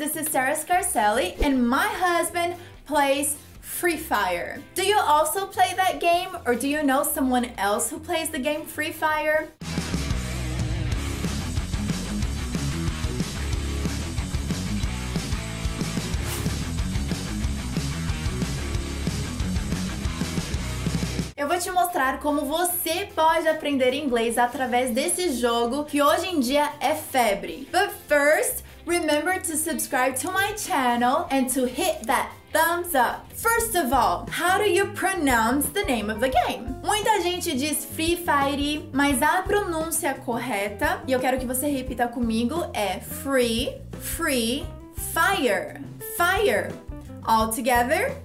this is Sarah Scarcelli, and my husband plays Free Fire. Do you also play that game, or do you know someone else who plays the game Free Fire? Eu vou te mostrar como você pode aprender inglês através desse jogo que hoje em dia é febre. But first, remember to subscribe to my channel and to hit that thumbs up. First of all, how do you pronounce the name of the game? Muita gente diz Free Fire, mas a pronúncia correta, e eu quero que você repita comigo, é Free, Free, Fire, Fire. All together,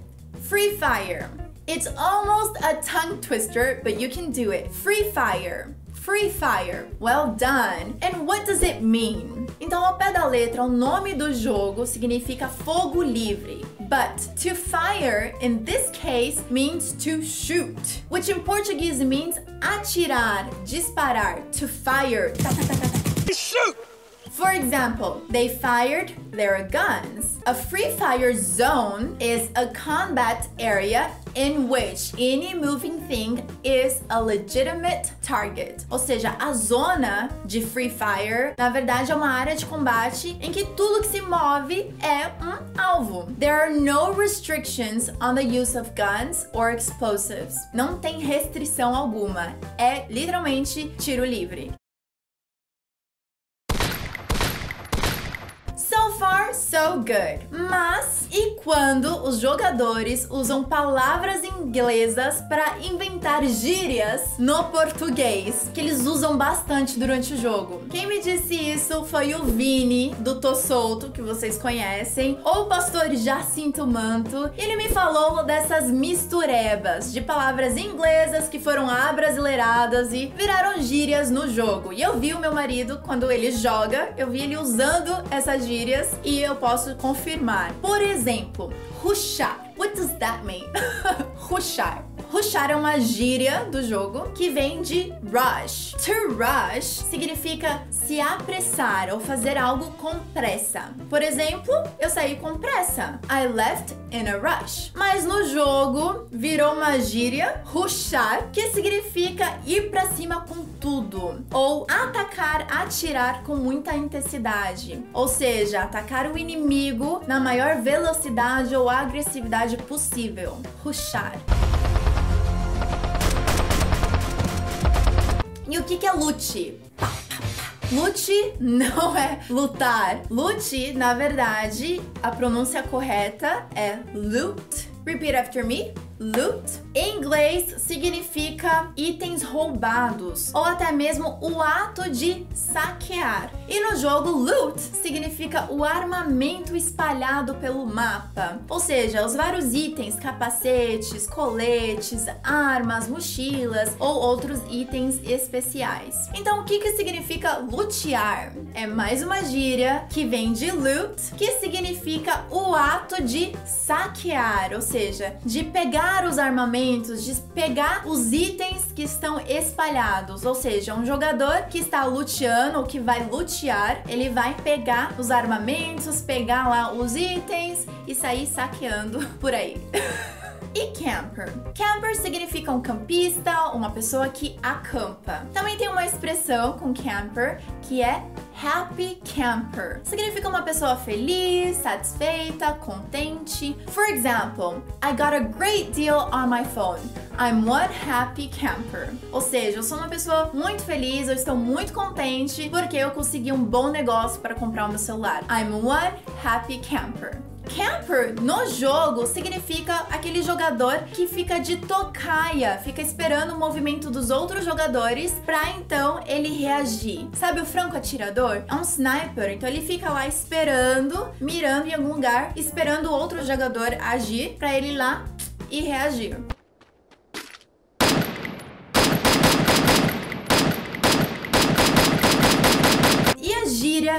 Free Fire. It's almost a tongue twister, but you can do it. Free Fire. Free Fire. Well done. And what does it mean? Então, ao pé da letra, o nome do jogo significa fogo livre. But to fire in this case means to shoot, which in Portuguese means atirar, disparar, to fire. Shoot! For example, they fired their guns. A free fire zone is a combat area in which any moving thing is a legitimate target. Ou seja, a zona de free fire, na verdade, é uma área de combate em que tudo que se move é um alvo. There are no restrictions on the use of guns or explosives. Não tem restrição alguma. É literalmente tiro livre. fun. So good. Mas e quando os jogadores usam palavras inglesas para inventar gírias no português, que eles usam bastante durante o jogo? Quem me disse isso foi o Vini do Tô Solto, que vocês conhecem, ou o pastor Jacinto Manto. Ele me falou dessas misturebas de palavras inglesas que foram abrasileiradas e viraram gírias no jogo. E eu vi o meu marido quando ele joga, eu vi ele usando essas gírias e eu posso confirmar. Por exemplo, rushar. What does that mean? rushar. Rushar é uma gíria do jogo que vem de rush. To rush significa se apressar ou fazer algo com pressa. Por exemplo, eu saí com pressa. I left in a rush. Mas no jogo virou uma gíria, rushar, que significa ir para cima com tudo ou atacar, atirar com muita intensidade. Ou seja, atacar o inimigo na maior velocidade ou agressividade possível. Rushar. E o que, que é lute? Lute não é lutar. Lute, na verdade, a pronúncia correta é loot. Repeat after me. Loot em inglês significa itens roubados ou até mesmo o ato de saquear. E no jogo, loot significa o armamento espalhado pelo mapa, ou seja, os vários itens, capacetes, coletes, armas, mochilas ou outros itens especiais. Então, o que, que significa lutear? É mais uma gíria que vem de loot, que significa o ato de saquear, ou seja, de pegar os armamentos de pegar os itens que estão espalhados. Ou seja, um jogador que está luteando ou que vai lutear, ele vai pegar os armamentos, pegar lá os itens e sair saqueando por aí. E camper? Camper significa um campista, uma pessoa que acampa. Também tem uma expressão com camper que é happy camper. Significa uma pessoa feliz, satisfeita, contente. For example, I got a great deal on my phone. I'm one happy camper. Ou seja, eu sou uma pessoa muito feliz, eu estou muito contente porque eu consegui um bom negócio para comprar o meu celular. I'm one happy camper. Camper no jogo significa aquele jogador que fica de tocaia, fica esperando o movimento dos outros jogadores para então ele reagir. Sabe o franco atirador? É um sniper, então ele fica lá esperando, mirando em algum lugar, esperando o outro jogador agir para ele ir lá e reagir.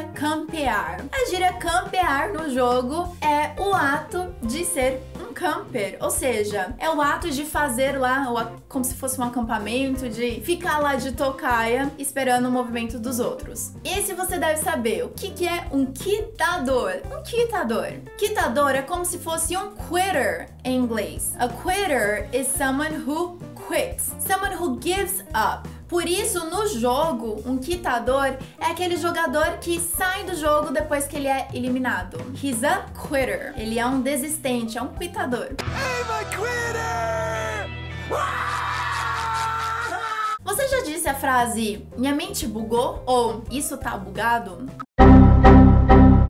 Campear. A gíria campear no jogo é o ato de ser um camper, ou seja, é o ato de fazer lá, como se fosse um acampamento, de ficar lá de tocaia esperando o movimento dos outros. Esse você deve saber o que, que é um quitador. Um quitador. Quitador é como se fosse um quitter em inglês. A quitter is someone who quits, someone who gives up. Por isso, no jogo, um quitador é aquele jogador que sai do jogo depois que ele é eliminado. He's a quitter. Ele é um desistente, é um quitador. I'm a quitter! Você já disse a frase minha mente bugou ou isso tá bugado?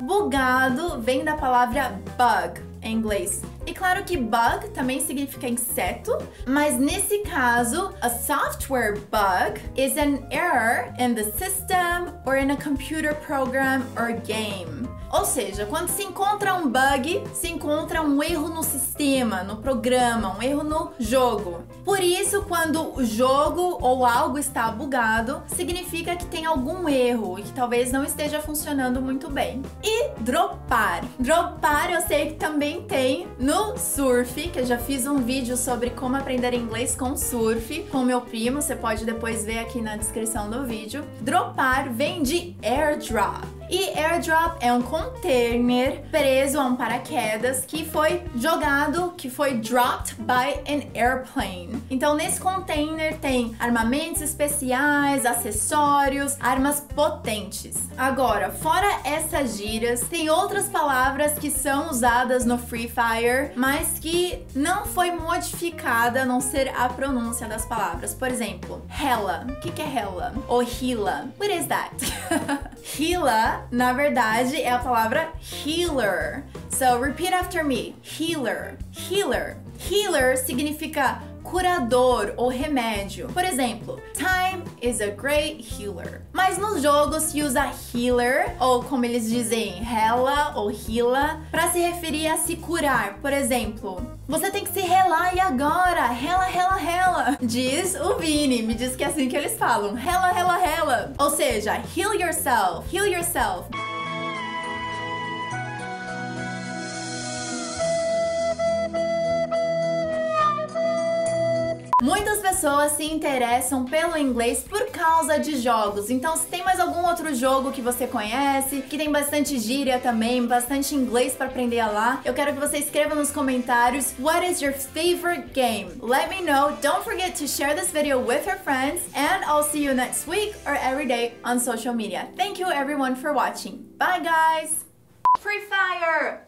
Bugado vem da palavra bug em inglês. E claro que bug também significa inseto, mas nesse caso, a software bug is an error in the system or in a computer program or game. Ou seja, quando se encontra um bug, se encontra um erro no sistema, no programa, um erro no jogo. Por isso, quando o jogo ou algo está bugado, significa que tem algum erro e que talvez não esteja funcionando muito bem. E dropar. Dropar eu sei que também tem no surf, que eu já fiz um vídeo sobre como aprender inglês com surf com meu primo, você pode depois ver aqui na descrição do vídeo. Dropar vem de airdrop. E airdrop é um container preso a um paraquedas que foi jogado, que foi dropped by an airplane. Então nesse container tem armamentos especiais, acessórios, armas potentes. Agora, fora essas gírias, tem outras palavras que são usadas no Free Fire, mas que não foi modificada a não ser a pronúncia das palavras. Por exemplo, hella. O que, é hella? Ou hila. What is that? hila na verdade, é a palavra healer. So, repeat after me. Healer. Healer. Healer significa curador ou remédio. Por exemplo, time is a great healer. Mas nos jogos se usa healer, ou como eles dizem, hela ou heala, para se referir a se curar. Por exemplo, você tem que se relar e agora, rela, rela, rela. Diz o Vini, me diz que é assim que eles falam, rela, rela, rela. Ou seja, heal yourself, heal yourself. Muitas pessoas se interessam pelo inglês por causa de jogos. Então, se tem mais algum outro jogo que você conhece, que tem bastante gíria também, bastante inglês para aprender lá, eu quero que você escreva nos comentários what is your favorite game. Let me know. Don't forget to share this video with your friends and I'll see you next week or every day on social media. Thank you everyone for watching. Bye guys. Free Fire.